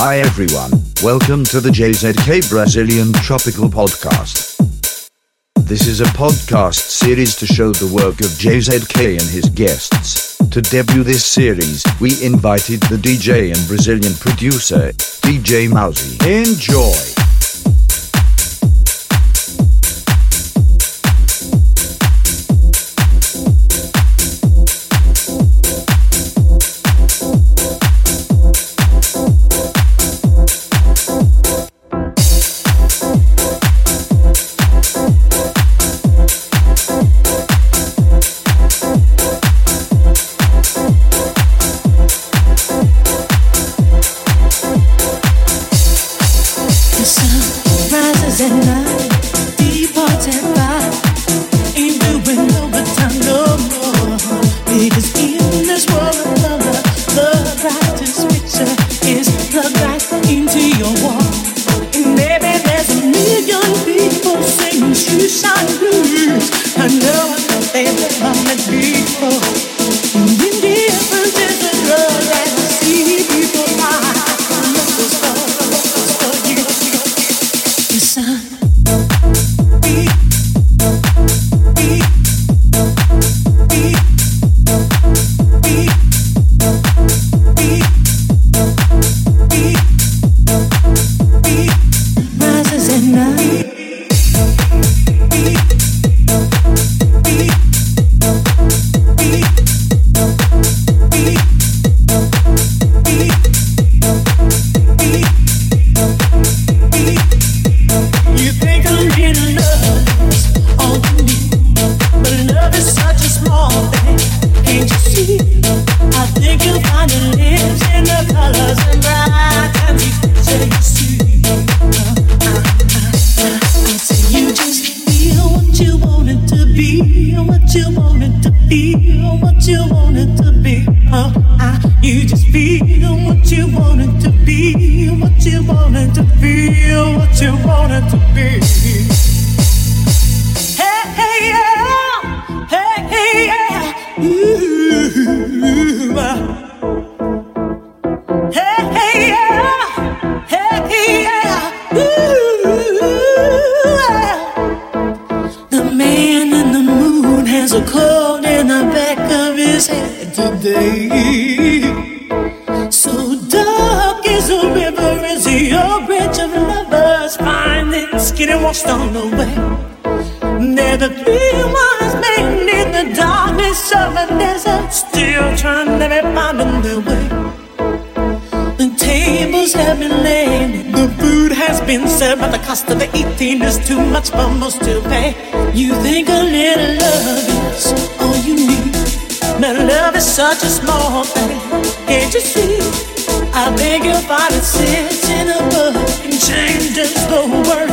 Hi everyone, welcome to the JZK Brazilian Tropical Podcast. This is a podcast series to show the work of JZK and his guests. To debut this series, we invited the DJ and Brazilian producer, DJ Mousy. Enjoy! cost of the eating is too much for most to pay. You think a little love is all you need. My love is such a small thing. Can't you see? I beg your body sits in a book and changes the world.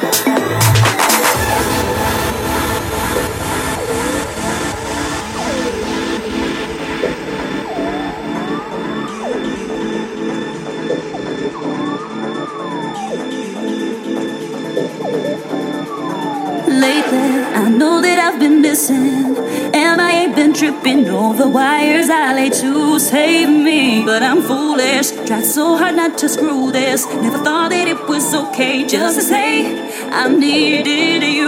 Lately, I know that I've been missing. I ain't been tripping over wires I lay to save me. But I'm foolish, tried so hard not to screw this. Never thought that it was okay just to say I needed you.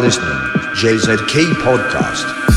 Listening JZK Podcast.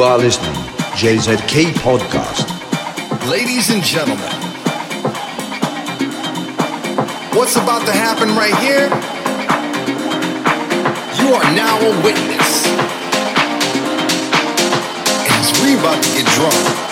You are listening JZK Podcast. Ladies and gentlemen, what's about to happen right here? You are now a witness. As we about to get drunk.